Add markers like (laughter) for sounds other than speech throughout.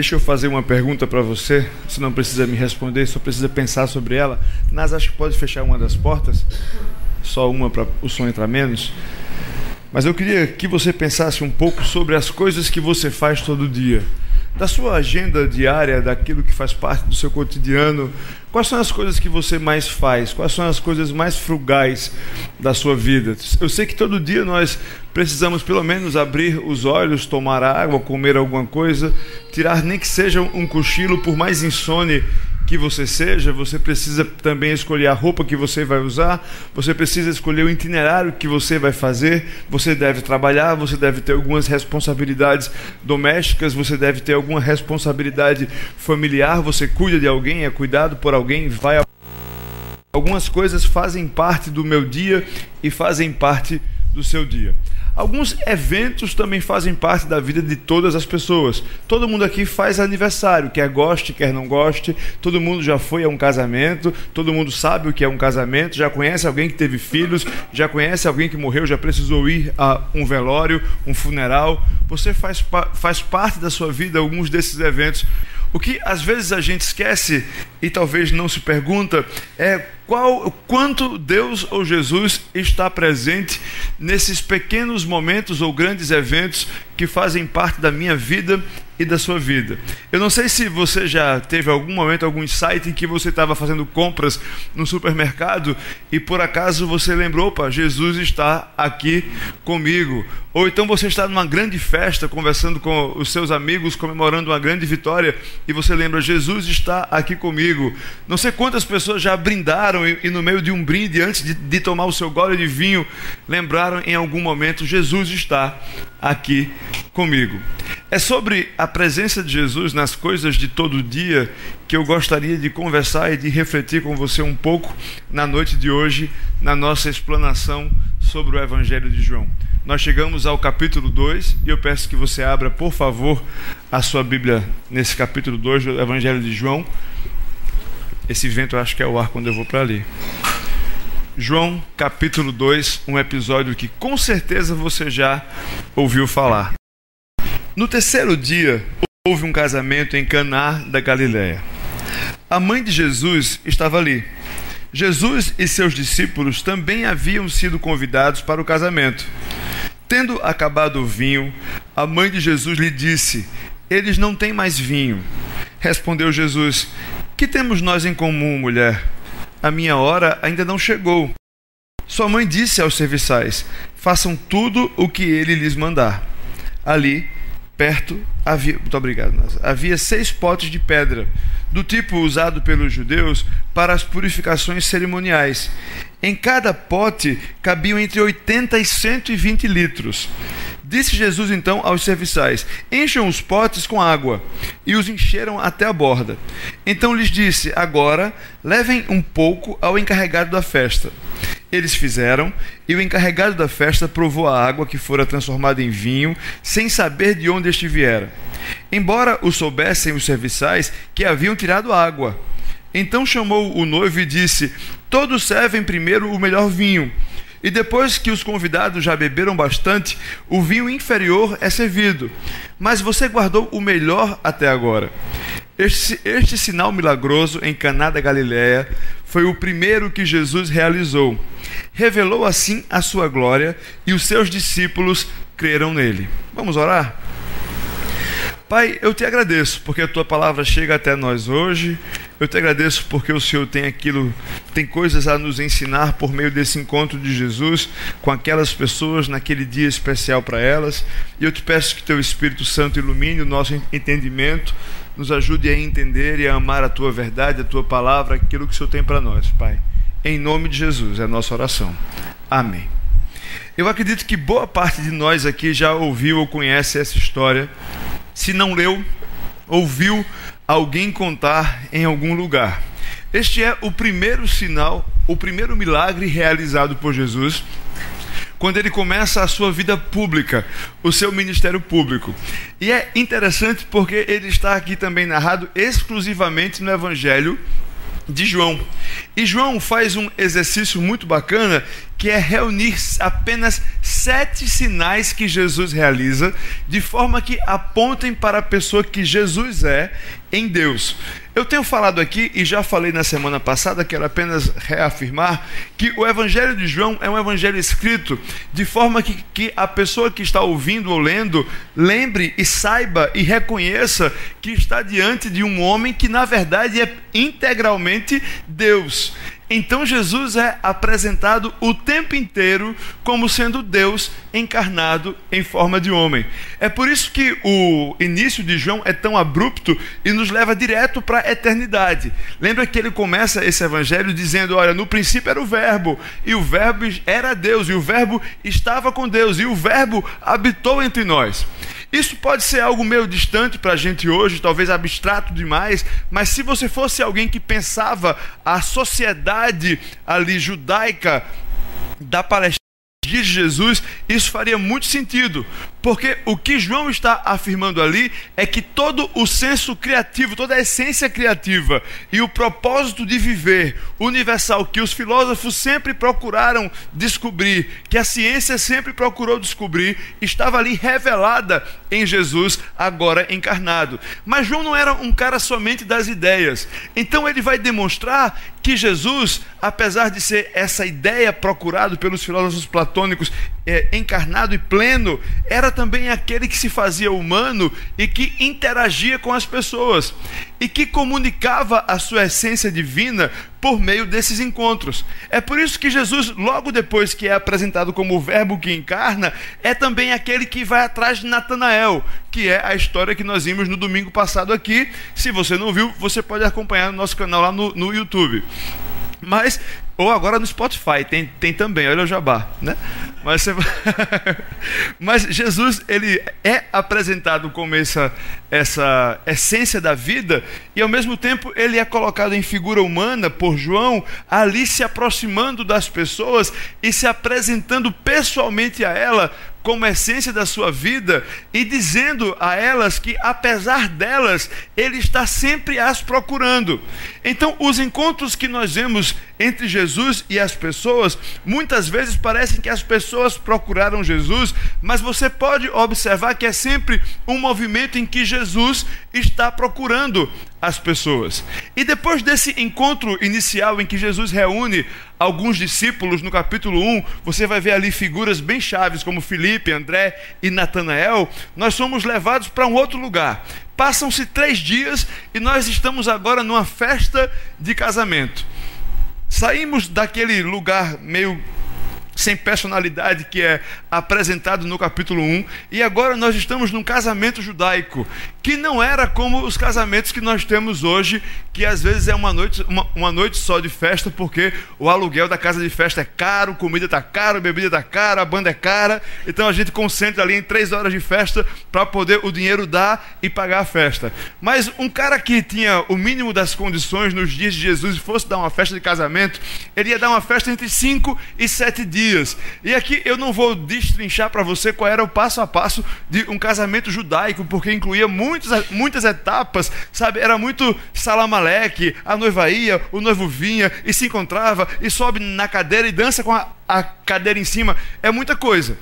Deixa eu fazer uma pergunta para você. Você não precisa me responder, só precisa pensar sobre ela. Nas acho que pode fechar uma das portas. Só uma para o som entrar menos. Mas eu queria que você pensasse um pouco sobre as coisas que você faz todo dia. Da sua agenda diária, daquilo que faz parte do seu cotidiano, quais são as coisas que você mais faz? Quais são as coisas mais frugais da sua vida? Eu sei que todo dia nós precisamos pelo menos abrir os olhos, tomar água, comer alguma coisa, tirar nem que seja um cochilo, por mais insone que você seja, você precisa também escolher a roupa que você vai usar, você precisa escolher o itinerário que você vai fazer, você deve trabalhar, você deve ter algumas responsabilidades domésticas, você deve ter alguma responsabilidade familiar, você cuida de alguém, é cuidado por alguém, vai a... Algumas coisas fazem parte do meu dia e fazem parte do seu dia. Alguns eventos também fazem parte da vida de todas as pessoas. Todo mundo aqui faz aniversário, quer goste, quer não goste. Todo mundo já foi a um casamento, todo mundo sabe o que é um casamento, já conhece alguém que teve filhos, já conhece alguém que morreu, já precisou ir a um velório, um funeral. Você faz, faz parte da sua vida alguns desses eventos. O que às vezes a gente esquece e talvez não se pergunta é qual, quanto Deus ou Jesus está presente nesses pequenos momentos ou grandes eventos que fazem parte da minha vida e da sua vida. Eu não sei se você já teve algum momento, algum insight em que você estava fazendo compras no supermercado e por acaso você lembrou, opa, Jesus está aqui comigo. Ou então você está numa grande festa, conversando com os seus amigos, comemorando uma grande vitória e você lembra, Jesus está aqui comigo. Não sei quantas pessoas já brindaram e, e no meio de um brinde, antes de, de tomar o seu gole de vinho, lembraram em algum momento, Jesus está aqui comigo. É sobre a presença de Jesus nas coisas de todo dia que eu gostaria de conversar e de refletir com você um pouco na noite de hoje, na nossa explanação sobre o Evangelho de João. Nós chegamos ao capítulo 2 e eu peço que você abra, por favor, a sua Bíblia nesse capítulo 2 do Evangelho de João. Esse vento eu acho que é o ar quando eu vou para ali. João capítulo 2, um episódio que com certeza você já ouviu falar. No terceiro dia, houve um casamento em Caná da Galiléia. A mãe de Jesus estava ali. Jesus e seus discípulos também haviam sido convidados para o casamento. Tendo acabado o vinho, a mãe de Jesus lhe disse: Eles não têm mais vinho. Respondeu Jesus: Que temos nós em comum, mulher? A minha hora ainda não chegou. Sua mãe disse aos serviçais: Façam tudo o que ele lhes mandar. Ali, perto, havia, muito obrigado, havia seis potes de pedra, do tipo usado pelos judeus para as purificações cerimoniais. Em cada pote cabiam entre 80 e 120 litros. Disse Jesus então aos serviçais: Encham os potes com água. E os encheram até a borda. Então lhes disse: Agora levem um pouco ao encarregado da festa. Eles fizeram, e o encarregado da festa provou a água que fora transformada em vinho, sem saber de onde este viera. Embora o soubessem os serviçais que haviam tirado água. Então chamou o noivo e disse: Todos servem primeiro o melhor vinho e depois que os convidados já beberam bastante, o vinho inferior é servido. Mas você guardou o melhor até agora. Este, este sinal milagroso em Caná da Galiléia foi o primeiro que Jesus realizou. Revelou assim a sua glória e os seus discípulos creram nele. Vamos orar? Pai, eu te agradeço porque a tua palavra chega até nós hoje. Eu te agradeço porque o Senhor tem aquilo, tem coisas a nos ensinar por meio desse encontro de Jesus com aquelas pessoas naquele dia especial para elas. E eu te peço que teu Espírito Santo ilumine o nosso entendimento, nos ajude a entender e a amar a tua verdade, a tua palavra, aquilo que o Senhor tem para nós, Pai. Em nome de Jesus é a nossa oração. Amém. Eu acredito que boa parte de nós aqui já ouviu ou conhece essa história. Se não leu, ouviu alguém contar em algum lugar. Este é o primeiro sinal, o primeiro milagre realizado por Jesus quando ele começa a sua vida pública, o seu ministério público. E é interessante porque ele está aqui também narrado exclusivamente no Evangelho de João. E João faz um exercício muito bacana que é reunir apenas sete sinais que Jesus realiza, de forma que apontem para a pessoa que Jesus é em Deus. Eu tenho falado aqui e já falei na semana passada, quero apenas reafirmar, que o Evangelho de João é um evangelho escrito de forma que, que a pessoa que está ouvindo ou lendo lembre e saiba e reconheça que está diante de um homem que, na verdade, é integralmente Deus. Então Jesus é apresentado o tempo inteiro como sendo Deus encarnado em forma de homem. É por isso que o início de João é tão abrupto e nos leva direto para a eternidade. Lembra que ele começa esse evangelho dizendo: Olha, no princípio era o Verbo, e o Verbo era Deus, e o Verbo estava com Deus, e o Verbo habitou entre nós. Isso pode ser algo meio distante para a gente hoje, talvez abstrato demais, mas se você fosse alguém que pensava a sociedade ali judaica da Palestina, de Jesus, isso faria muito sentido, porque o que João está afirmando ali é que todo o senso criativo, toda a essência criativa e o propósito de viver universal que os filósofos sempre procuraram descobrir, que a ciência sempre procurou descobrir, estava ali revelada em Jesus, agora encarnado. Mas João não era um cara somente das ideias. Então ele vai demonstrar que Jesus, apesar de ser essa ideia procurada pelos filósofos platônicos, é, encarnado e pleno, era também aquele que se fazia humano e que interagia com as pessoas e que comunicava a sua essência divina por meio desses encontros. É por isso que Jesus, logo depois que é apresentado como o Verbo que encarna, é também aquele que vai atrás de Natanael, que é a história que nós vimos no domingo passado aqui. Se você não viu, você pode acompanhar no nosso canal lá no, no YouTube. Mas, ou agora no Spotify, tem, tem também, olha o jabá, né? Mas, você... (laughs) Mas Jesus, ele é apresentado como essa, essa essência da vida, e ao mesmo tempo ele é colocado em figura humana por João, ali se aproximando das pessoas e se apresentando pessoalmente a ela como essência da sua vida e dizendo a elas que, apesar delas, Ele está sempre as procurando. Então, os encontros que nós vemos entre Jesus e as pessoas, muitas vezes parecem que as pessoas procuraram Jesus, mas você pode observar que é sempre um movimento em que Jesus está procurando as pessoas. E depois desse encontro inicial em que Jesus reúne alguns discípulos, no capítulo 1, você vai ver ali figuras bem chaves como Filipe, André e Natanael, nós somos levados para um outro lugar. Passam-se três dias e nós estamos agora numa festa de casamento. Saímos daquele lugar meio sem personalidade que é apresentado no capítulo 1, e agora nós estamos num casamento judaico, que não era como os casamentos que nós temos hoje, que às vezes é uma noite, uma, uma noite só de festa, porque o aluguel da casa de festa é caro, comida está cara, bebida está cara, a banda é cara, então a gente concentra ali em três horas de festa para poder o dinheiro dar e pagar a festa. Mas um cara que tinha o mínimo das condições nos dias de Jesus e fosse dar uma festa de casamento, ele ia dar uma festa entre cinco e sete dias E aqui eu não vou destrinchar para você qual era o passo a passo de um casamento judaico, porque incluía muitas, muitas etapas, sabe? Era muito salamaleque, a noiva ia, o noivo vinha e se encontrava e sobe na cadeira e dança com a, a cadeira em cima. É muita coisa.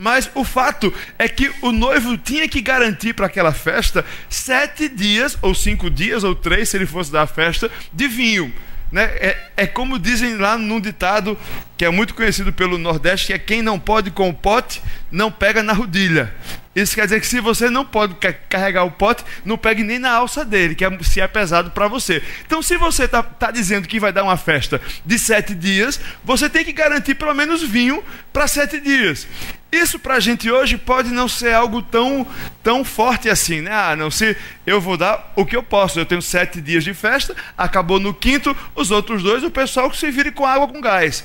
Mas o fato é que o noivo tinha que garantir para aquela festa sete dias, ou cinco dias, ou três, se ele fosse dar a festa, de vinho. Né? É, é como dizem lá num ditado que é muito conhecido pelo Nordeste, que é quem não pode com o pote, não pega na rodilha. Isso quer dizer que se você não pode carregar o pote, não pegue nem na alça dele, que é, se é pesado para você. Então, se você está tá dizendo que vai dar uma festa de sete dias, você tem que garantir pelo menos vinho para sete dias. Isso para a gente hoje pode não ser algo tão, tão forte assim, né? Ah, não, se eu vou dar o que eu posso. Eu tenho sete dias de festa, acabou no quinto, os outros dois, o pessoal que se vire com água com gás.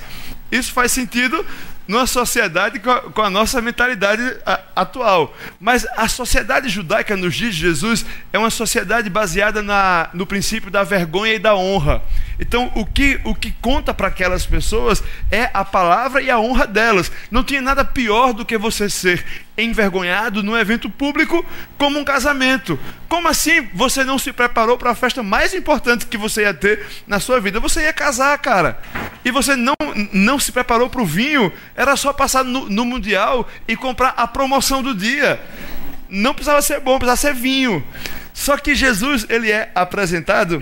Isso faz sentido numa sociedade com a, nossa mentalidade atual. Mas a sociedade judaica nos dias de Jesus é uma sociedade baseada na, no princípio da vergonha e da honra. Então, o que, o que conta para aquelas pessoas é a palavra e a honra delas. Não tinha nada pior do que você ser envergonhado num evento público como um casamento. Como assim você não se preparou para a festa mais importante que você ia ter na sua vida? Você ia casar, cara. e você não, não se preparou para o vinho, era só passar no, no Mundial e comprar a promoção do dia. Não precisava ser bom, precisava ser vinho. Só que Jesus, ele é apresentado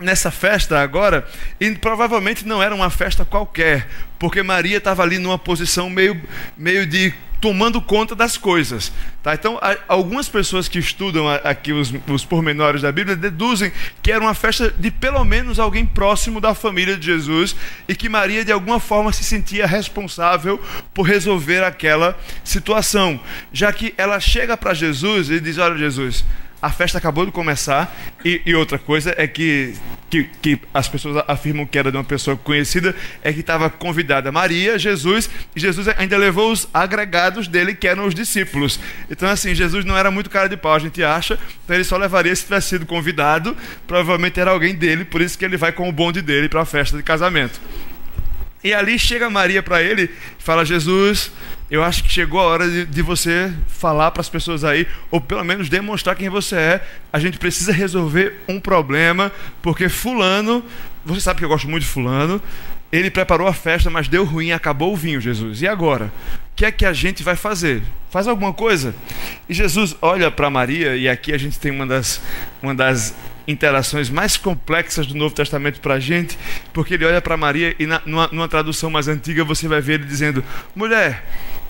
nessa festa agora, e provavelmente não era uma festa qualquer, porque Maria estava ali numa posição meio, meio de tomando conta das coisas. Tá? Então, algumas pessoas que estudam aqui os, os pormenores da Bíblia deduzem que era uma festa de pelo menos alguém próximo da família de Jesus e que Maria, de alguma forma, se sentia responsável por resolver aquela situação, já que ela chega para Jesus e diz: Olha, Jesus a festa acabou de começar e, e outra coisa é que, que, que, as pessoas afirmam que era de uma pessoa conhecida, é que estava convidada Maria, Jesus, e Jesus ainda levou os agregados dele, que eram os discípulos. Então, assim, Jesus não era muito cara de pau, a gente acha, então ele só levaria se tivesse sido convidado, provavelmente era alguém dele, por isso que ele vai com o bonde dele para a festa de casamento. E ali chega Maria para ele e fala: Jesus, eu acho que chegou a hora de, de você falar para as pessoas aí, ou pelo menos demonstrar quem você é. A gente precisa resolver um problema, porque Fulano, você sabe que eu gosto muito de Fulano, ele preparou a festa, mas deu ruim, acabou o vinho, Jesus. E agora? O que é que a gente vai fazer? Faz alguma coisa? E Jesus olha para Maria, e aqui a gente tem uma das, uma das interações mais complexas do Novo Testamento para a gente, porque ele olha para Maria e na, numa, numa, tradução mais antiga você vai ver ele dizendo: Mulher,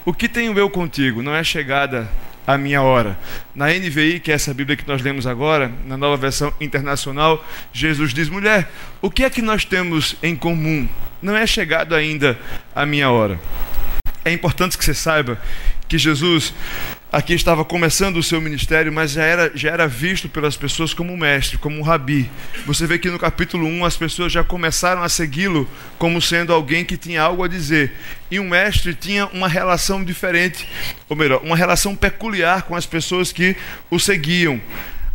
o que tenho eu contigo? Não é chegada a minha hora. Na NVI, que é essa Bíblia que nós lemos agora, na nova versão internacional, Jesus diz: Mulher, o que é que nós temos em comum? Não é chegado ainda a minha hora. É importante que você saiba que Jesus aqui estava começando o seu ministério, mas já era, já era visto pelas pessoas como mestre, como um rabi. Você vê que no capítulo 1 as pessoas já começaram a segui-lo como sendo alguém que tinha algo a dizer. E um mestre tinha uma relação diferente, ou melhor, uma relação peculiar com as pessoas que o seguiam.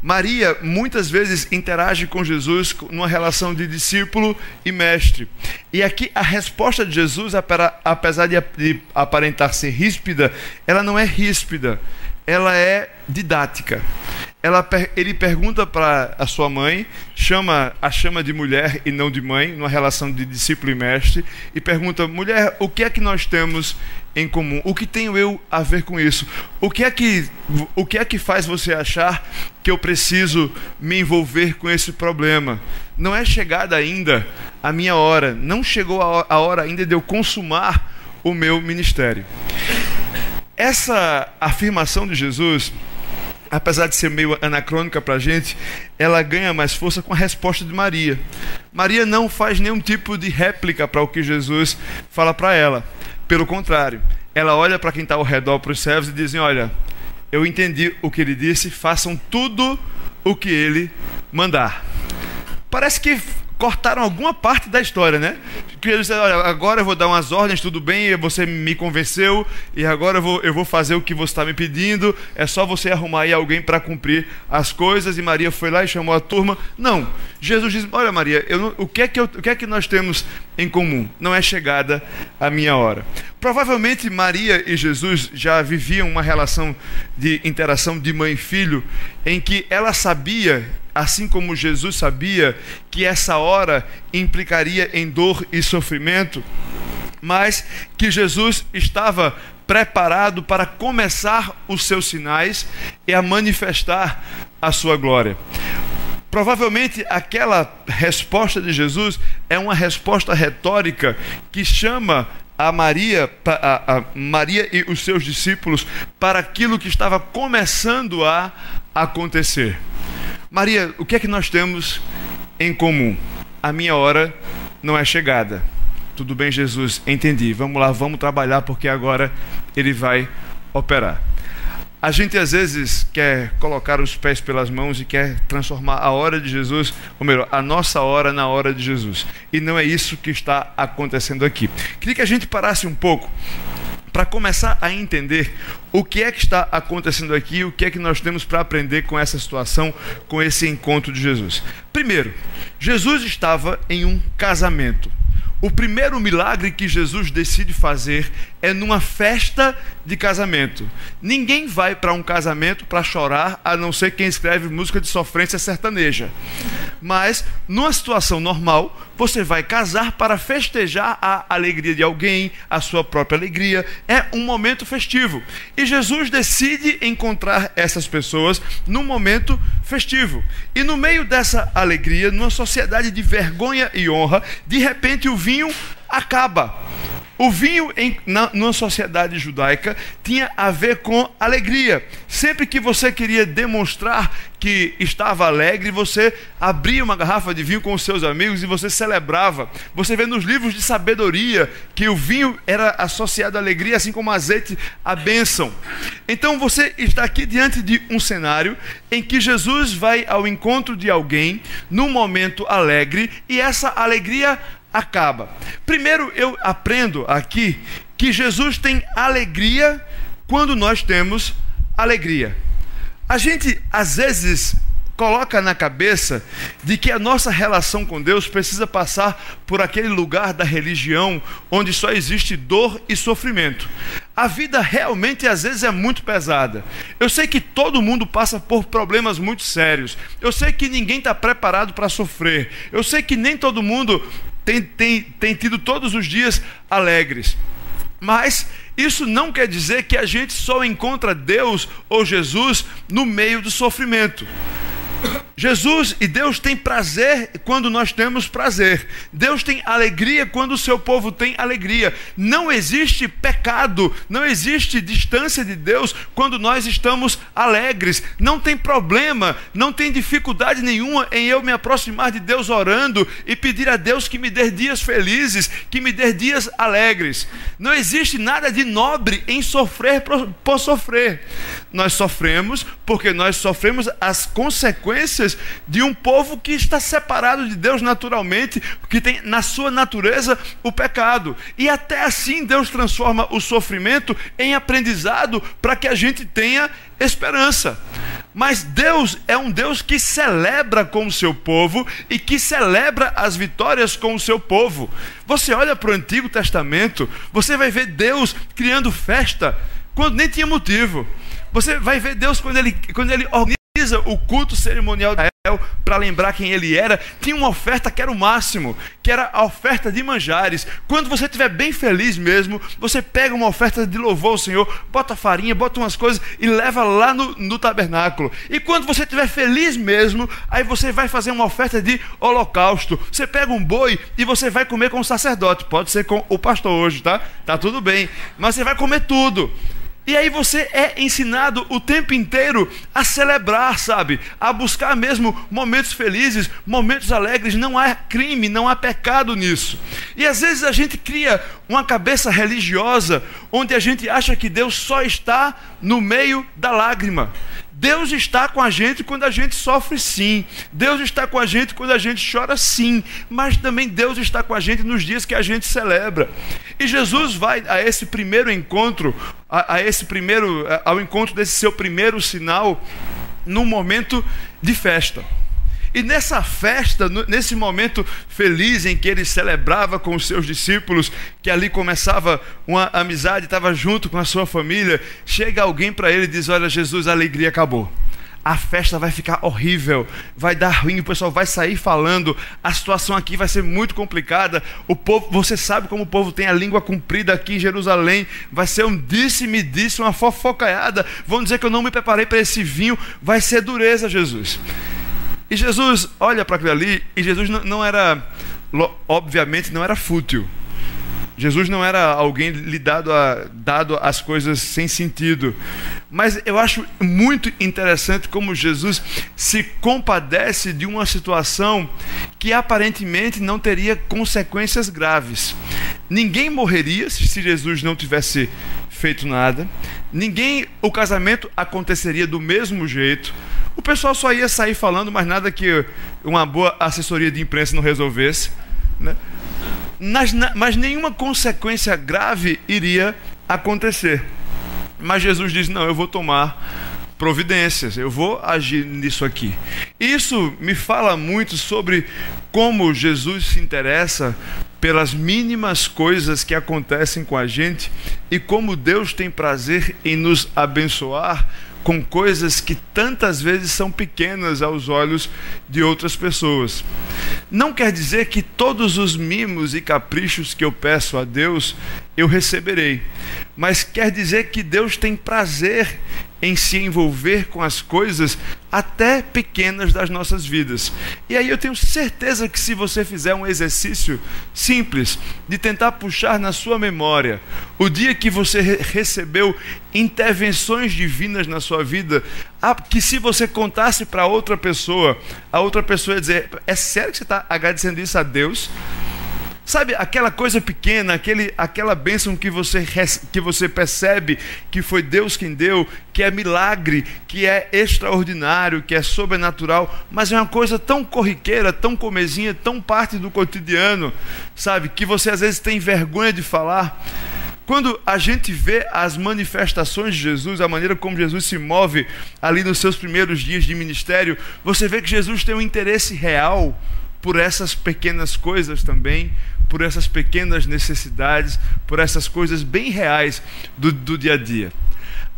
Maria muitas vezes interage com Jesus numa relação de discípulo e mestre. E aqui a resposta de Jesus, apesar de aparentar ser ríspida, ela não é ríspida, ela é didática. Ela, ele pergunta para a sua mãe, chama a chama de mulher e não de mãe, numa relação de discípulo e mestre, e pergunta: mulher, o que é que nós temos em comum. O que tenho eu a ver com isso? O que é que, o que, é que faz você achar que eu preciso me envolver com esse problema? Não é chegada ainda a minha hora, não chegou a hora ainda de eu consumar o meu ministério. Essa afirmação de Jesus, apesar de ser meio anacrônica para a gente, ela ganha mais força com a resposta de Maria. Maria não faz nenhum tipo de réplica para o que Jesus fala para ela. Pelo contrário, ela olha para quem está ao redor, para os servos, e dizem: Olha, eu entendi o que ele disse, façam tudo o que ele mandar. Parece que cortaram alguma parte da história, né? Que eles disseram, olha, agora eu vou dar umas ordens, tudo bem, você me convenceu, e agora eu vou, eu vou fazer o que você está me pedindo, é só você arrumar aí alguém para cumprir as coisas, e Maria foi lá e chamou a turma. Não, Jesus diz, olha Maria, o, que é que eu, o que é que nós temos em comum? Não é chegada a minha hora. Provavelmente Maria e Jesus já viviam uma relação de interação de mãe e filho, em que ela sabia assim como Jesus sabia que essa hora implicaria em dor e sofrimento, mas que Jesus estava preparado para começar os seus sinais e a manifestar a sua glória. Provavelmente aquela resposta de Jesus é uma resposta retórica que chama a Maria, a, a Maria e os seus discípulos para aquilo que estava começando a acontecer. Maria, o que é que nós temos em comum? A minha hora não é chegada. Tudo bem, Jesus, entendi. Vamos lá, vamos trabalhar porque agora ele vai operar. A gente às vezes quer colocar os pés pelas mãos e quer transformar a hora de Jesus, ou melhor, a nossa hora na hora de Jesus. E não é isso que está acontecendo aqui. Queria que a gente parasse um pouco para começar a entender o que é que está acontecendo aqui, o que é que nós temos para aprender com essa situação, com esse encontro de Jesus. Primeiro, Jesus estava em um casamento. O primeiro milagre que Jesus decide fazer é numa festa de casamento. Ninguém vai para um casamento para chorar, a não ser quem escreve música de sofrência sertaneja. Mas, numa situação normal, você vai casar para festejar a alegria de alguém, a sua própria alegria. É um momento festivo. E Jesus decide encontrar essas pessoas num momento festivo. E no meio dessa alegria, numa sociedade de vergonha e honra, de repente o vinho acaba. O vinho, em, na, sociedade judaica, tinha a ver com alegria. Sempre que você queria demonstrar que estava alegre, você abria uma garrafa de vinho com os seus amigos e você celebrava. Você vê nos livros de sabedoria que o vinho era associado à alegria, assim como azeite à bênção. Então você está aqui diante de um cenário em que Jesus vai ao encontro de alguém num momento alegre e essa alegria acaba. Primeiro, eu aprendo aqui que Jesus tem alegria quando nós temos alegria. A gente, às vezes, coloca na cabeça de que a nossa relação com Deus precisa passar por aquele lugar da religião onde só existe dor e sofrimento. A vida realmente às vezes é muito pesada. Eu sei que todo mundo passa por problemas muito sérios. Eu sei que ninguém está preparado para sofrer. Eu sei que nem todo mundo tem, tido todos os dias alegres. Mas isso não quer dizer que a gente só encontra Deus ou Jesus no meio do sofrimento. Jesus e Deus tem prazer quando nós temos prazer. Deus tem alegria quando o seu povo tem alegria. Não existe pecado, não existe distância de Deus quando nós estamos alegres. Não tem problema, não tem dificuldade nenhuma em eu me aproximar de Deus orando e pedir a Deus que me dê dias felizes, que me dê dias alegres. Não existe nada de nobre em sofrer por, por sofrer. Nós sofremos porque nós sofremos as consequências de um povo que está separado de Deus naturalmente, que tem na sua natureza o pecado. E até assim Deus transforma o sofrimento em aprendizado para que a gente tenha esperança. Mas Deus é um Deus que celebra com o seu povo e que celebra as vitórias com o seu povo. Você olha para o Antigo Testamento, você vai ver Deus criando festa quando nem tinha motivo. Você vai ver Deus quando ele, quando ele organiza o culto cerimonial de Israel para lembrar quem ele era, tinha uma oferta que era o máximo, que era a oferta de manjares. Quando você estiver bem feliz mesmo, você pega uma oferta de louvor ao Senhor, bota farinha, bota umas coisas e leva lá no, no tabernáculo. E quando você estiver feliz mesmo, aí você vai fazer uma oferta de holocausto. Você pega um boi e você vai comer com o sacerdote. Pode ser com o pastor hoje, tá? Tá tudo bem. Mas você vai comer tudo. E aí você é ensinado o tempo inteiro a celebrar, sabe? A buscar mesmo momentos felizes, momentos alegres. Não há crime, não há pecado nisso. E às vezes a gente cria uma cabeça religiosa onde a gente acha que Deus só está no meio da lágrima. Deus está com a gente quando a gente sofre, sim. Deus está com a gente quando a gente chora, sim. Mas também Deus está com a gente nos dias que a gente celebra. E Jesus vai a esse primeiro encontro, a, a esse primeiro, ao encontro desse seu primeiro sinal, num momento de festa. E nessa festa, nesse momento feliz em que ele celebrava com os seus discípulos, que ali começava uma amizade, estava junto com a sua família, chega alguém para ele e diz: Olha, Jesus, a alegria acabou. A festa vai ficar horrível, vai dar ruim, o pessoal vai sair falando, a situação aqui vai ser muito complicada. O povo, você sabe como o povo tem a língua comprida aqui em Jerusalém, vai ser um disse-me disse, uma fofocaiada. Vão dizer que eu não me preparei para esse vinho, vai ser dureza, Jesus. E Jesus olha para aquilo ali, e Jesus não era, obviamente, não era fútil. Jesus não era alguém lidado a, dado às coisas sem sentido. Mas eu acho muito interessante como Jesus se compadece de uma situação que aparentemente não teria consequências graves. Ninguém morreria se Jesus não tivesse feito nada. Ninguém, o casamento aconteceria do mesmo jeito o pessoal só ia sair falando, mas nada que uma boa assessoria de imprensa não resolvesse. Né? Mas, mas nenhuma consequência grave iria acontecer. Mas Jesus diz: Não, eu vou tomar providências, eu vou agir nisso aqui. Isso me fala muito sobre como Jesus se interessa pelas mínimas coisas que acontecem com a gente e como Deus tem prazer em nos abençoar com coisas que tantas vezes são pequenas aos olhos de outras pessoas. Não quer dizer que todos os mimos e caprichos que eu peço a Deus eu receberei, mas quer dizer que Deus tem prazer em se envolver com as coisas até pequenas das nossas vidas. E aí eu tenho certeza que se você fizer um exercício simples de tentar puxar na sua memória o dia que você recebeu intervenções divinas na sua vida, que se você contasse para outra pessoa, a outra pessoa ia dizer: É sério que você está agradecendo isso a Deus? Sabe aquela coisa pequena, aquele, aquela bênção que você, que você percebe que foi Deus quem deu, que é milagre, que é extraordinário, que é sobrenatural, mas é uma coisa tão corriqueira, tão comezinha, tão parte do cotidiano, sabe? Que você às vezes tem vergonha de falar. Quando a gente vê as manifestações de Jesus, a maneira como Jesus se move ali nos seus primeiros dias de ministério, você vê que Jesus tem um interesse real por essas pequenas coisas também, por essas pequenas necessidades, por essas coisas bem reais do, do dia a dia.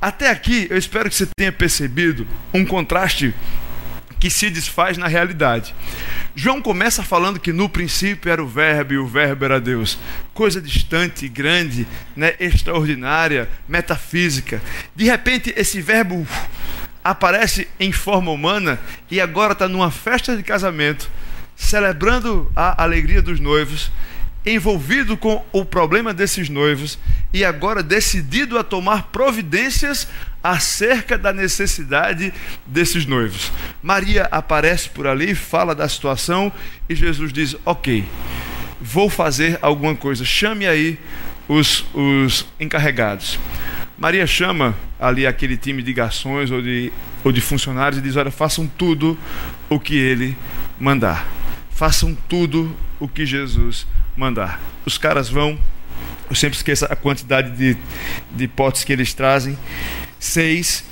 Até aqui, eu espero que você tenha percebido um contraste que se desfaz na realidade. João começa falando que no princípio era o Verbo e o Verbo era Deus. Coisa distante, grande, né, extraordinária, metafísica. De repente, esse Verbo aparece em forma humana e agora está numa festa de casamento, celebrando a alegria dos noivos envolvido com o problema desses noivos e agora decidido a tomar providências acerca da necessidade desses noivos. Maria aparece por ali, fala da situação e Jesus diz: Ok, vou fazer alguma coisa, chame aí os, os encarregados. Maria chama ali aquele time de garçons ou de, ou de funcionários e diz: Olha, façam tudo o que ele mandar. Façam tudo o que Jesus mandar mandar. Os caras vão, eu sempre esqueço a quantidade de, de potes que eles trazem, seis,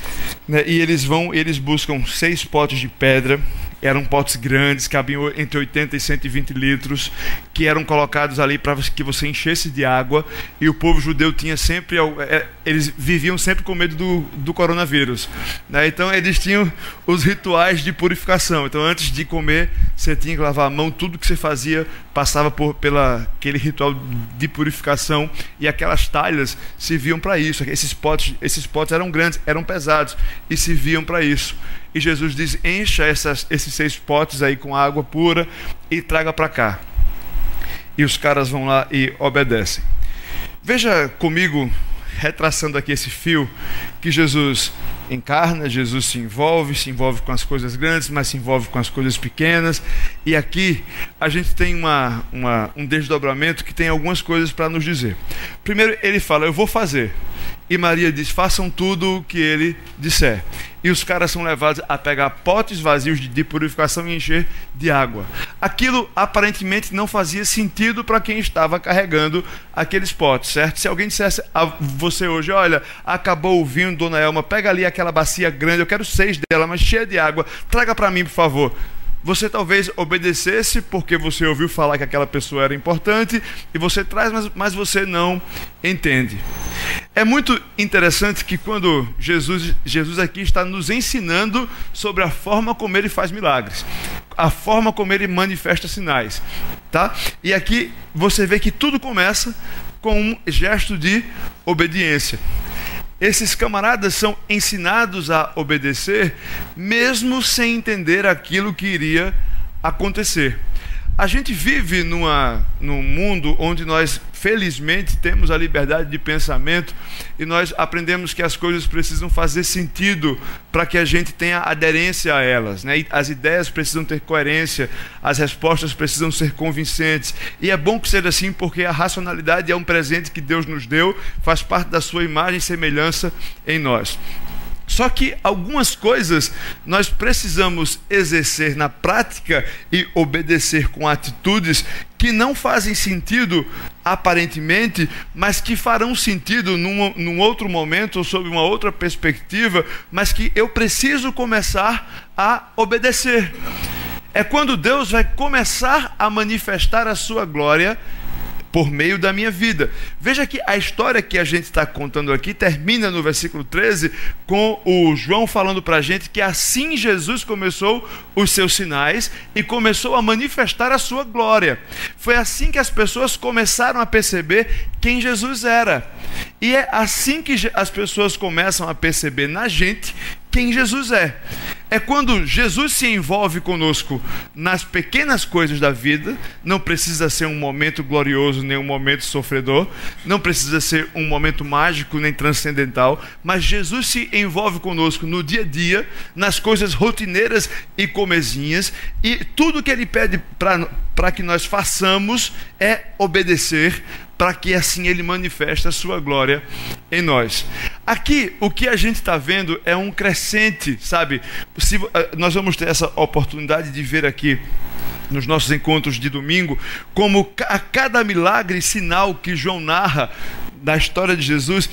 né, e eles vão, eles buscam seis potes de pedra eram potes grandes, cabiam entre 80 e 120 litros, que eram colocados ali para que você enchesse de água. E o povo judeu tinha sempre, é, eles viviam sempre com medo do, do coronavírus. Né? Então eles tinham os rituais de purificação. Então antes de comer, você tinha que lavar a mão, tudo que você fazia passava por pela aquele ritual de purificação e aquelas talhas serviam para isso. Esses potes, esses potes eram grandes, eram pesados e serviam para isso. E Jesus diz: encha essas, esses seis potes aí com água pura e traga para cá. E os caras vão lá e obedecem. Veja comigo, retraçando aqui esse fio, que Jesus encarna, Jesus se envolve, se envolve com as coisas grandes, mas se envolve com as coisas pequenas. E aqui a gente tem uma, uma um desdobramento que tem algumas coisas para nos dizer. Primeiro, ele fala: Eu vou fazer. E Maria diz: façam tudo o que ele disser. E os caras são levados a pegar potes vazios de purificação e encher de água. Aquilo aparentemente não fazia sentido para quem estava carregando aqueles potes, certo? Se alguém dissesse a você hoje: olha, acabou o vinho, dona Elma, pega ali aquela bacia grande, eu quero seis dela, mas cheia de água, traga para mim, por favor. Você talvez obedecesse porque você ouviu falar que aquela pessoa era importante e você traz, mas, mas você não entende. É muito interessante que quando Jesus, Jesus aqui está nos ensinando sobre a forma como ele faz milagres, a forma como ele manifesta sinais, tá? E aqui você vê que tudo começa com um gesto de obediência. Esses camaradas são ensinados a obedecer, mesmo sem entender aquilo que iria acontecer. A gente vive numa, num mundo onde nós, felizmente, temos a liberdade de pensamento e nós aprendemos que as coisas precisam fazer sentido para que a gente tenha aderência a elas. Né? As ideias precisam ter coerência, as respostas precisam ser convincentes. E é bom que seja assim, porque a racionalidade é um presente que Deus nos deu, faz parte da sua imagem e semelhança em nós. Só que algumas coisas nós precisamos exercer na prática e obedecer com atitudes que não fazem sentido aparentemente, mas que farão sentido num, num outro momento sob uma outra perspectiva, mas que eu preciso começar a obedecer. É quando Deus vai começar a manifestar a sua glória por meio da minha vida. Veja que a história que a gente está contando aqui termina no versículo 13 com o João falando para a gente que assim Jesus começou os seus sinais e começou a manifestar a sua glória. Foi assim que as pessoas começaram a perceber quem Jesus era. E é assim que as pessoas começam a perceber na gente quem Jesus é. É quando Jesus se envolve conosco nas pequenas coisas da vida, não precisa ser um momento glorioso nem um momento sofredor, não precisa ser um momento mágico nem transcendental, mas Jesus se envolve conosco no dia a dia, nas coisas rotineiras e comezinhas, e tudo que ele pede para que nós façamos é obedecer para que assim ele manifeste a sua glória em nós. Aqui, o que a gente está vendo é um crescente, sabe? Se, eh, nós vamos ter essa oportunidade de ver aqui nos nossos encontros de domingo, como a cada milagre e sinal que João narra da história de Jesus,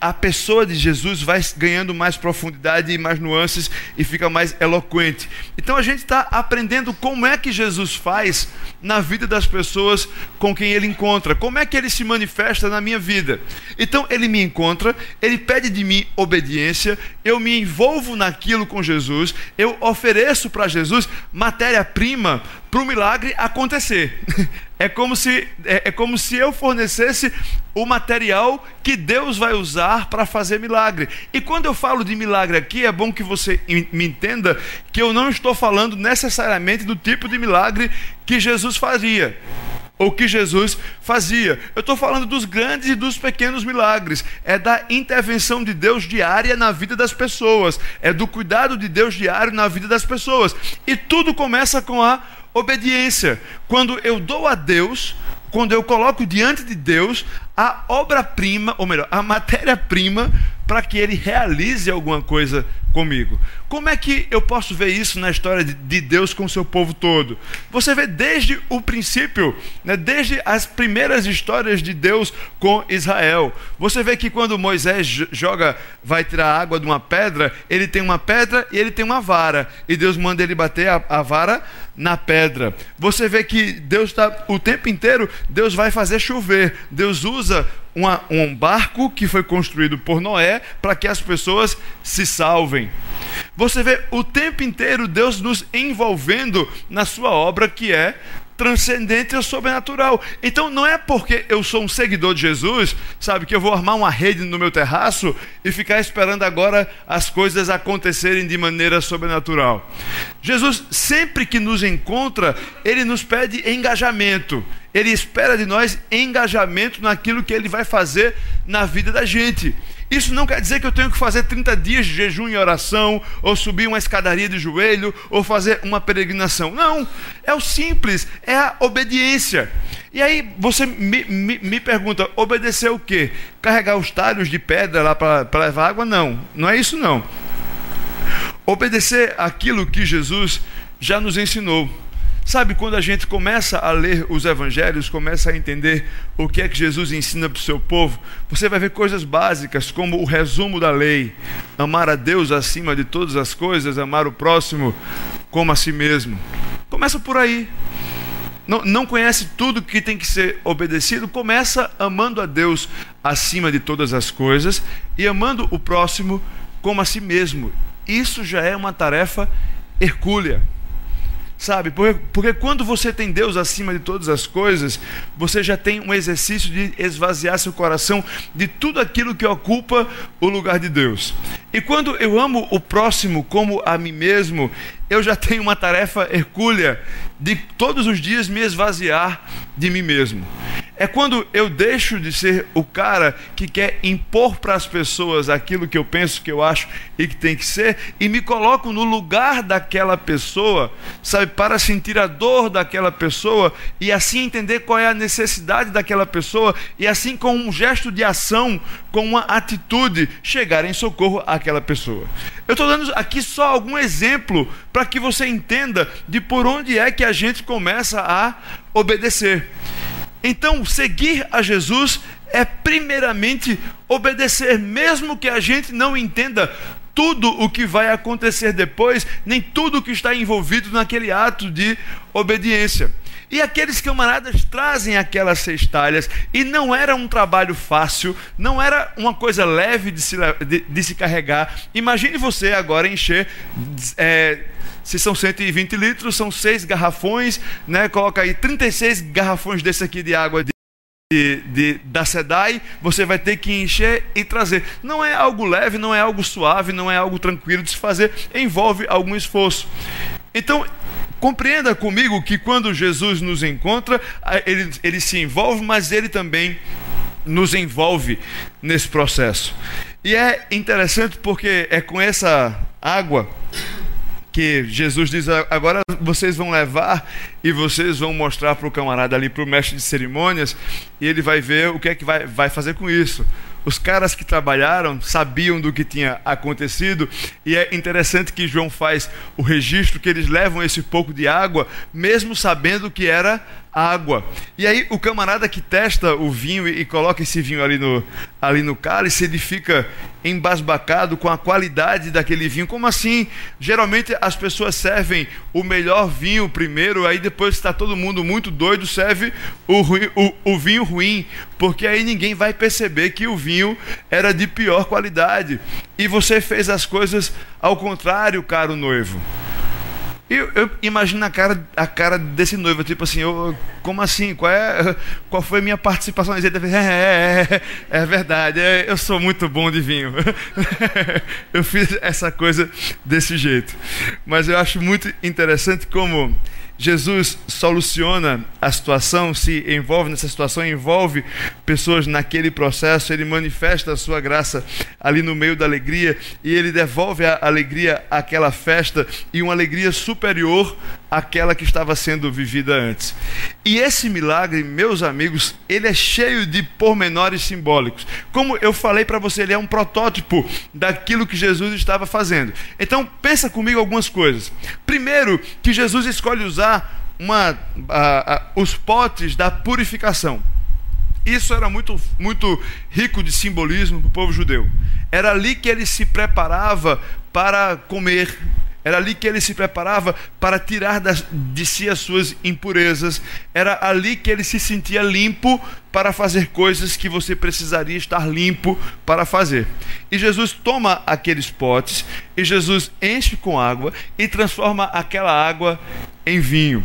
a pessoa de Jesus vai ganhando mais profundidade e mais nuances e fica mais eloquente. Então a gente está aprendendo como é que Jesus faz na vida das pessoas com quem ele encontra, como é que ele se manifesta na minha vida. Então ele me encontra, ele pede de mim obediência, eu me envolvo naquilo com Jesus, eu ofereço para Jesus matéria-prima para o milagre acontecer. (laughs) É como se é, é, como se eu fornecesse o material que Deus vai usar para fazer milagre. E quando eu falo de milagre aqui, é bom que você me entenda que eu não estou falando necessariamente do tipo de milagre que Jesus faria ou que Jesus fazia. Eu estou falando dos grandes e dos pequenos milagres. É da intervenção de Deus diária na vida das pessoas. É do cuidado de Deus diário na vida das pessoas. E tudo começa com a obediência. Quando eu dou a Deus, quando eu coloco diante de Deus a obra-prima, ou melhor, a matéria-prima para que ele realize alguma coisa comigo. Como é que eu posso ver isso na história de Deus com o seu povo todo? Você vê desde o princípio, né, desde as primeiras histórias de Deus com Israel. Você vê que quando Moisés joga, vai tirar água de uma pedra, ele tem uma pedra e ele tem uma vara. E Deus manda ele bater a, a vara na pedra. Você vê que Deus está o tempo inteiro, Deus vai fazer chover. Deus usa uma, um barco que foi construído por Noé para que as pessoas se salvem. Você vê o tempo inteiro Deus nos envolvendo na sua obra que é transcendente ou sobrenatural. Então não é porque eu sou um seguidor de Jesus, sabe, que eu vou armar uma rede no meu terraço e ficar esperando agora as coisas acontecerem de maneira sobrenatural. Jesus, sempre que nos encontra, ele nos pede engajamento. Ele espera de nós engajamento naquilo que ele vai fazer na vida da gente. Isso não quer dizer que eu tenho que fazer 30 dias de jejum e oração, ou subir uma escadaria de joelho, ou fazer uma peregrinação. Não, é o simples, é a obediência. E aí você me, me, me pergunta: obedecer o quê? Carregar os talhos de pedra lá para levar água? Não, não é isso não. Obedecer aquilo que Jesus já nos ensinou. Sabe, quando a gente começa a ler os evangelhos, começa a entender o que é que Jesus ensina para o seu povo, você vai ver coisas básicas, como o resumo da lei: amar a Deus acima de todas as coisas, amar o próximo como a si mesmo. Começa por aí. Não, não conhece tudo que tem que ser obedecido, começa amando a Deus acima de todas as coisas e amando o próximo como a si mesmo. Isso já é uma tarefa hercúlea. Sabe? Porque, porque quando você tem Deus acima de todas as coisas, você já tem um exercício de esvaziar seu coração de tudo aquilo que ocupa o lugar de Deus. E quando eu amo o próximo como a mim mesmo, eu já tenho uma tarefa hercúlea de todos os dias me esvaziar de mim mesmo. É quando eu deixo de ser o cara que quer impor para as pessoas aquilo que eu penso, que eu acho e que tem que ser, e me coloco no lugar daquela pessoa, sabe, para sentir a dor daquela pessoa e assim entender qual é a necessidade daquela pessoa e assim com um gesto de ação, com uma atitude, chegar em socorro àquela pessoa. Eu estou dando aqui só algum exemplo para que você entenda de por onde é que a gente começa a obedecer. Então, seguir a Jesus é primeiramente obedecer, mesmo que a gente não entenda tudo o que vai acontecer depois, nem tudo o que está envolvido naquele ato de obediência. E aqueles camaradas trazem aquelas seis talhas, e não era um trabalho fácil, não era uma coisa leve de se, de, de se carregar. Imagine você agora encher. É, se são 120 litros, são seis garrafões, né? Coloca aí 36 garrafões desse aqui de água de, de, de, da SEDAI, você vai ter que encher e trazer. Não é algo leve, não é algo suave, não é algo tranquilo de se fazer, envolve algum esforço. Então, Compreenda comigo que quando Jesus nos encontra, ele, ele se envolve, mas ele também nos envolve nesse processo. E é interessante porque é com essa água que Jesus diz: agora vocês vão levar e vocês vão mostrar para o camarada ali, para o mestre de cerimônias, e ele vai ver o que é que vai, vai fazer com isso. Os caras que trabalharam sabiam do que tinha acontecido, e é interessante que João faz o registro que eles levam esse pouco de água, mesmo sabendo que era água. E aí o camarada que testa o vinho e, coloca esse vinho ali no, ali no cálice, ele fica embasbacado com a qualidade daquele vinho. Como assim? Geralmente as pessoas servem o melhor vinho primeiro, aí depois está todo mundo muito doido, serve o, o, o vinho ruim, porque aí ninguém vai perceber que o vinho era de pior qualidade. E você fez as coisas ao contrário, caro noivo. Eu, eu, imagino a cara, a cara desse noivo, tipo assim, eu, como assim? Qual, é, qual foi a minha participação? Ele é, é, é, é verdade, é, eu sou muito bom de vinho. (laughs) eu fiz essa coisa desse jeito. Mas eu acho muito interessante como Jesus soluciona a situação, se envolve nessa situação, envolve pessoas naquele processo, ele manifesta a sua graça ali no meio da alegria e ele devolve a alegria àquela festa e uma alegria superior àquela que estava sendo vivida antes. E esse milagre, meus amigos, ele é cheio de pormenores simbólicos. Como eu falei para você, ele é um protótipo daquilo que Jesus estava fazendo. Então, pensa comigo algumas coisas. Primeiro, que Jesus escolhe usar usar uma, a, a, os potes da purificação. Isso era muito, muito rico de simbolismo para o povo judeu. Era ali que ele se preparava para comer, era ali que ele se preparava para tirar de si as suas impurezas, era ali que ele se sentia limpo para fazer coisas que você precisaria estar limpo para fazer. E Jesus toma aqueles potes e Jesus enche com água e transforma aquela água em vinho.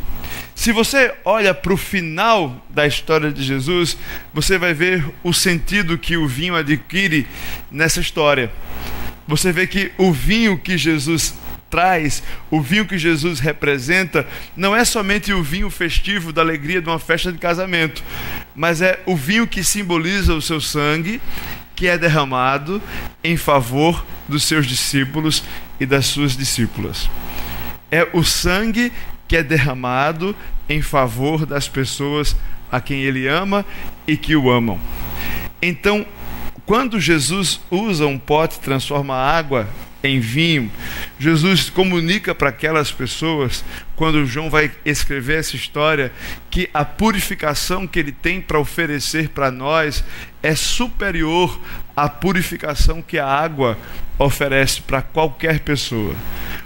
Se você olha para o final da história de Jesus, você vai ver o sentido que o vinho adquire nessa história. Você vê que o vinho que Jesus traz, o vinho que Jesus representa, não é somente o vinho festivo da alegria de uma festa de casamento, mas é o vinho que simboliza o seu sangue, que é derramado em favor dos seus discípulos e das suas discípulas. É o sangue que é derramado em favor das pessoas a quem ele ama e que o amam. Então, quando Jesus usa um pote transforma água em vinho, Jesus comunica para aquelas pessoas, quando João vai escrever essa história, que a purificação que ele tem para oferecer para nós é superior à purificação que a água oferece para qualquer pessoa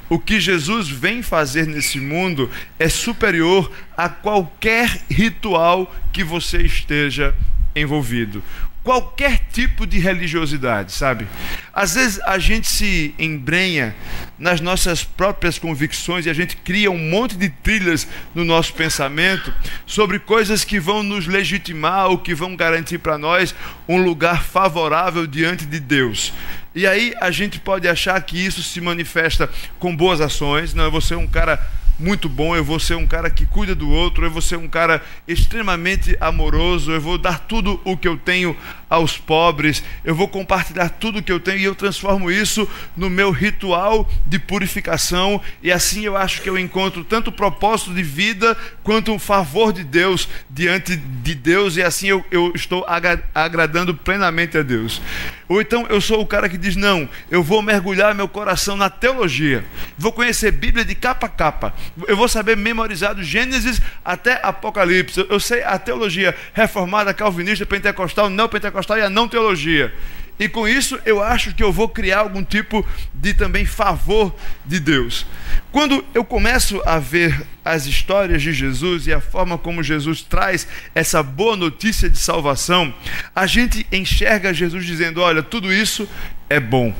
o que Jesus vem fazer nesse mundo é superior a qualquer ritual que você esteja envolvido. Qualquer tipo de religiosidade, sabe? Às vezes a gente se embrenha nas nossas próprias convicções e a gente cria um monte de trilhas no nosso pensamento sobre coisas que vão nos legitimar ou que vão garantir para nós um lugar favorável diante de Deus. E aí a gente pode achar que isso se manifesta com boas ações. Não, eu vou ser um cara muito bom, eu vou ser um cara que cuida do outro, eu vou ser um cara extremamente amoroso, eu vou dar tudo o que eu tenho aos pobres, eu vou compartilhar tudo que eu tenho e eu transformo isso no meu ritual de purificação. E assim eu acho que eu encontro tanto propósito de vida quanto um favor de Deus diante de Deus. E assim eu, eu estou agradando plenamente a Deus. Ou então eu sou o cara que diz: não, eu vou mergulhar meu coração na teologia, vou conhecer Bíblia de capa a capa, eu vou saber memorizar do Gênesis até Apocalipse, eu sei a teologia reformada, calvinista, pentecostal, não pentecostal e a não teologia. e com isso eu acho que eu vou criar algum tipo de também favor de Deus. Quando eu começo a ver as histórias de Jesus e a forma como Jesus traz essa boa notícia de salvação, a gente enxerga Jesus dizendo: olha, tudo isso é bom.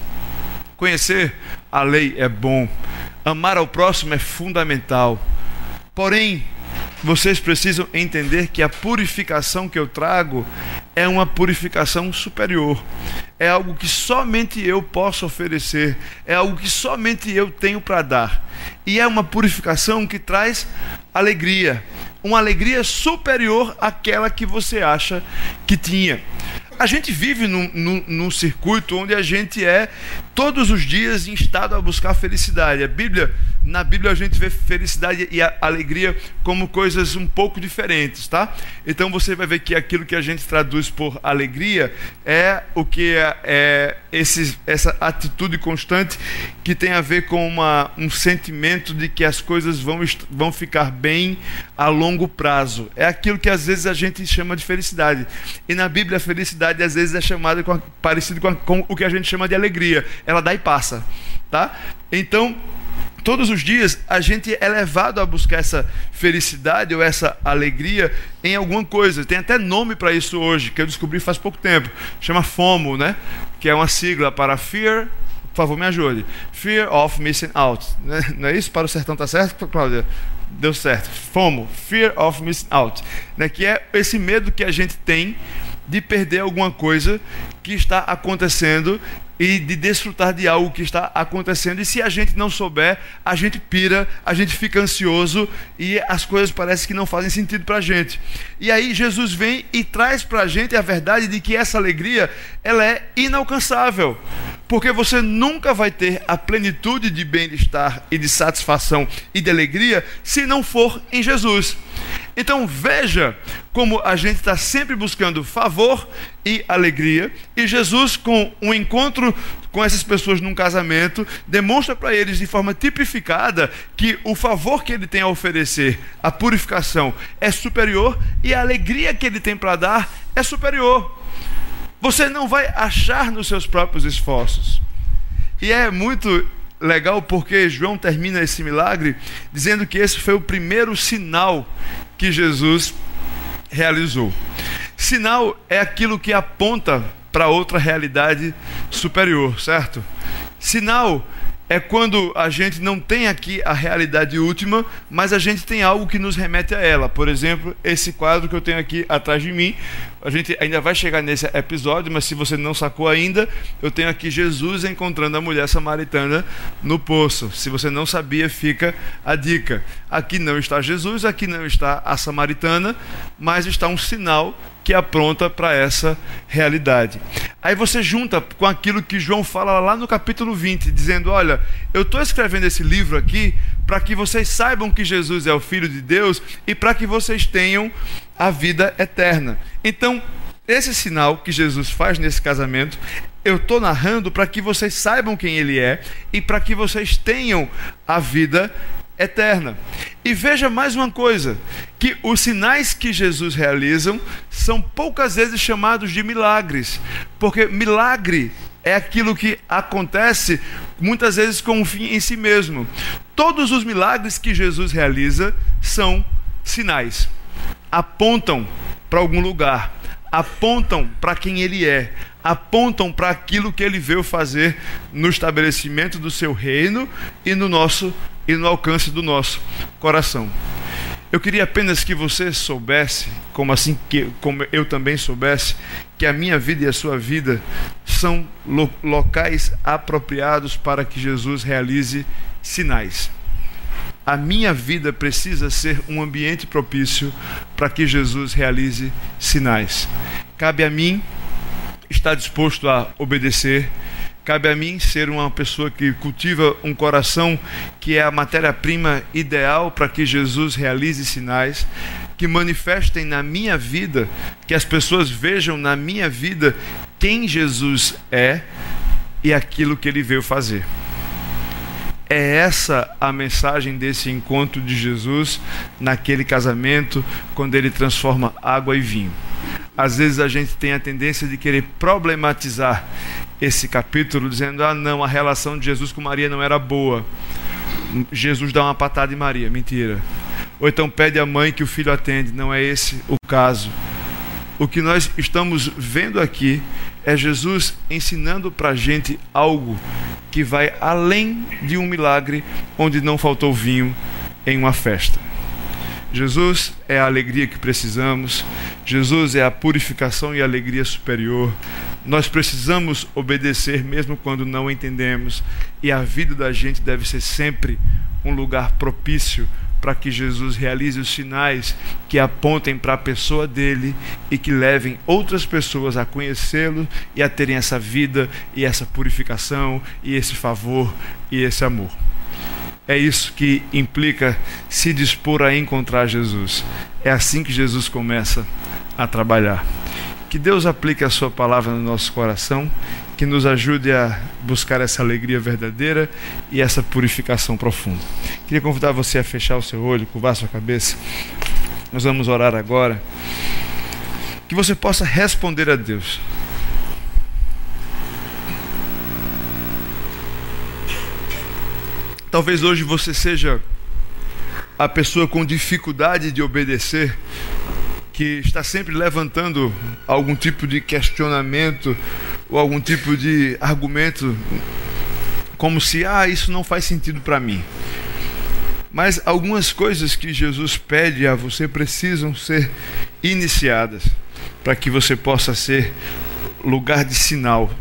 Conhecer a lei é bom. Amar ao próximo é fundamental. Porém, vocês precisam entender que a purificação que eu trago é uma purificação superior. É algo que somente eu posso oferecer, é algo que somente eu tenho para dar. E é uma purificação que traz alegria, uma alegria superior àquela que você acha que tinha. A gente vive num, num, num, circuito onde a gente é todos os dias em estado a buscar felicidade. A Bíblia, na Bíblia a gente vê felicidade e alegria como coisas um pouco diferentes, tá? Então você vai ver que aquilo que a gente traduz por alegria é o que é, é esse, essa atitude constante que tem a ver com uma, um sentimento de que as coisas vão, vão ficar bem a longo prazo. É aquilo que às vezes a gente chama de felicidade. E na Bíblia a felicidade às vezes é chamada com, parecido com, a, com o que a gente chama de alegria ela dá e passa, tá? Então, todos os dias a gente é levado a buscar essa felicidade ou essa alegria em alguma coisa. Tem até nome para isso hoje, que eu descobri faz pouco tempo. Chama FOMO, né? Que é uma sigla para Fear. Por favor, me ajude. Fear of Missing Out. Né? Não é isso? Para o sertão tá certo, Cláudia? Deu certo. FOMO, Fear of Missing Out. Né? Que é esse medo que a gente tem de perder alguma coisa que está acontecendo e de desfrutar de algo que está acontecendo. E se a gente não souber, a gente pira, a gente fica ansioso e as coisas parecem que não fazem sentido para a gente. E aí Jesus vem e traz para a gente a verdade de que essa alegria ela é inalcançável. Porque você nunca vai ter a plenitude de bem-estar e de satisfação e de alegria se não for em Jesus. Então veja como a gente está sempre buscando favor e alegria, e Jesus, com um encontro com essas pessoas num casamento, demonstra para eles de forma tipificada que o favor que ele tem a oferecer, a purificação, é superior e a alegria que ele tem para dar é superior. Você não vai achar nos seus próprios esforços. E é muito legal porque João termina esse milagre dizendo que esse foi o primeiro sinal que Jesus realizou. Sinal é aquilo que aponta para outra realidade superior, certo? Sinal é quando a gente não tem aqui a realidade última, mas a gente tem algo que nos remete a ela. Por exemplo, esse quadro que eu tenho aqui atrás de mim. A gente ainda vai chegar nesse episódio, mas se você não sacou ainda, eu tenho aqui Jesus encontrando a mulher samaritana no poço. Se você não sabia, fica a dica. Aqui não está Jesus, aqui não está a samaritana, mas está um sinal que apronta para essa realidade. Aí você junta com aquilo que João fala lá no capítulo 20, dizendo: Olha, eu estou escrevendo esse livro aqui para que vocês saibam que Jesus é o Filho de Deus e para que vocês tenham a vida eterna. Então, esse sinal que Jesus faz nesse casamento, eu estou narrando para que vocês saibam quem Ele é e para que vocês tenham a vida eterna. E veja mais uma coisa: que os sinais que Jesus realizam são poucas vezes chamados de milagres, porque milagre é aquilo que acontece muitas vezes com um fim em si mesmo. Todos os milagres que Jesus realiza são sinais, apontam para algum lugar, apontam para quem ele é, apontam para aquilo que ele veio fazer no estabelecimento do seu reino e no nosso e no alcance do nosso coração. Eu queria apenas que você soubesse, como assim que como eu também soubesse, que a minha vida e a sua vida são lo locais apropriados para que Jesus realize sinais. A minha vida precisa ser um ambiente propício para que Jesus realize sinais. Cabe a mim estar disposto a obedecer Cabe a mim ser uma pessoa que cultiva um coração que é a matéria-prima ideal para que Jesus realize sinais, que manifestem na minha vida, que as pessoas vejam na minha vida quem Jesus é e aquilo que ele veio fazer. É essa a mensagem desse encontro de Jesus naquele casamento, quando ele transforma água e vinho. às vezes a gente tem a tendência de querer problematizar esse capítulo, dizendo: ah, não, a relação de Jesus com Maria não era boa. Jesus dá uma patada em Maria. Mentira. Ou então pede à mãe que o filho atende. Não é esse o caso. O que nós estamos vendo aqui é Jesus ensinando para a gente algo que vai além de um milagre onde não faltou vinho em uma festa. Jesus é a alegria que precisamos, Jesus é a purificação e a alegria superior. Nós precisamos obedecer mesmo quando não entendemos, e a vida da gente deve ser sempre um lugar propício para que Jesus realize os sinais que apontem para a pessoa dele e que levem outras pessoas a conhecê-lo e a terem essa vida e essa purificação e esse favor e esse amor. É isso que implica se dispor a encontrar Jesus. É assim que Jesus começa a trabalhar. Que Deus aplique a Sua palavra no nosso coração, que nos ajude a buscar essa alegria verdadeira e essa purificação profunda. Queria convidar você a fechar o seu olho, curvar sua cabeça. Nós vamos orar agora. Que você possa responder a Deus. Talvez hoje você seja a pessoa com dificuldade de obedecer, que está sempre levantando algum tipo de questionamento ou algum tipo de argumento, como se, ah, isso não faz sentido para mim. Mas algumas coisas que Jesus pede a você precisam ser iniciadas para que você possa ser lugar de sinal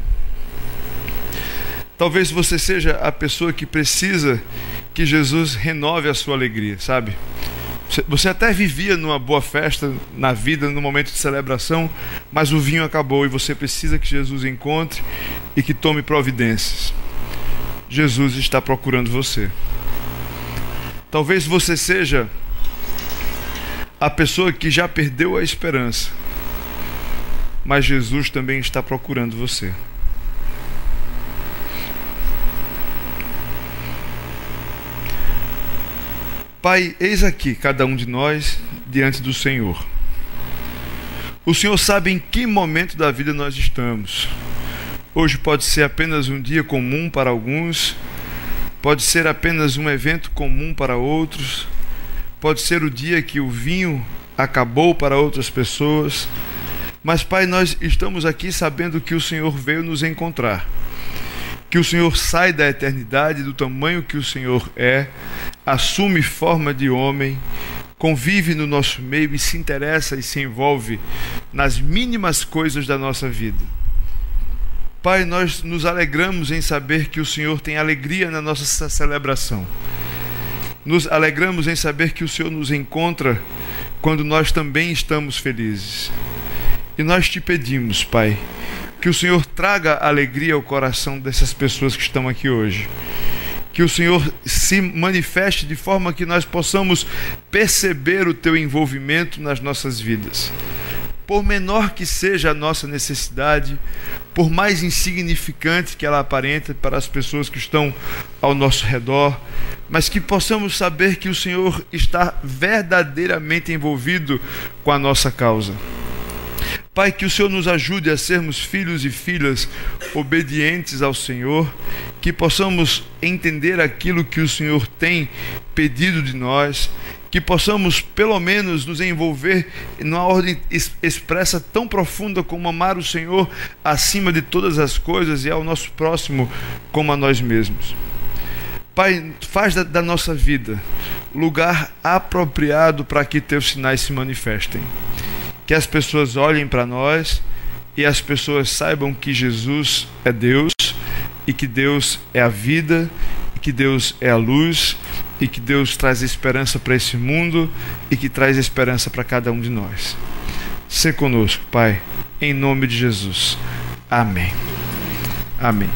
Talvez você seja a pessoa que precisa que Jesus renove a sua alegria, sabe? Você até vivia numa boa festa na vida, no momento de celebração, mas o vinho acabou e você precisa que Jesus encontre e que tome providências. Jesus está procurando você. Talvez você seja a pessoa que já perdeu a esperança, mas Jesus também está procurando você. Pai, eis aqui cada um de nós diante do Senhor. O Senhor sabe em que momento da vida nós estamos. Hoje pode ser apenas um dia comum para alguns, pode ser apenas um evento comum para outros, pode ser o dia que o vinho acabou para outras pessoas. Mas, Pai, nós estamos aqui sabendo que o Senhor veio nos encontrar que o Senhor sai da eternidade, do tamanho que o Senhor é, assume forma de homem, convive no nosso meio e se interessa e se envolve nas mínimas coisas da nossa vida. Pai, nós nos alegramos em saber que o Senhor tem alegria na nossa celebração. Nos alegramos em saber que o Senhor nos encontra quando nós também estamos felizes. E nós te pedimos, Pai, que o Senhor traga alegria ao coração dessas pessoas que estão aqui hoje. Que o Senhor se manifeste de forma que nós possamos perceber o teu envolvimento nas nossas vidas. Por menor que seja a nossa necessidade, por mais insignificante que ela aparente para as pessoas que estão ao nosso redor, mas que possamos saber que o Senhor está verdadeiramente envolvido com a nossa causa. Pai, que o Senhor nos ajude a sermos filhos e filhas obedientes ao Senhor, que possamos entender aquilo que o Senhor tem pedido de nós, que possamos pelo menos nos envolver numa ordem expressa tão profunda como amar o Senhor acima de todas as coisas e ao nosso próximo como a nós mesmos. Pai, faz da, da nossa vida lugar apropriado para que teus sinais se manifestem que as pessoas olhem para nós e as pessoas saibam que Jesus é Deus e que Deus é a vida e que Deus é a luz e que Deus traz esperança para esse mundo e que traz esperança para cada um de nós. Se conosco, Pai, em nome de Jesus. Amém. Amém.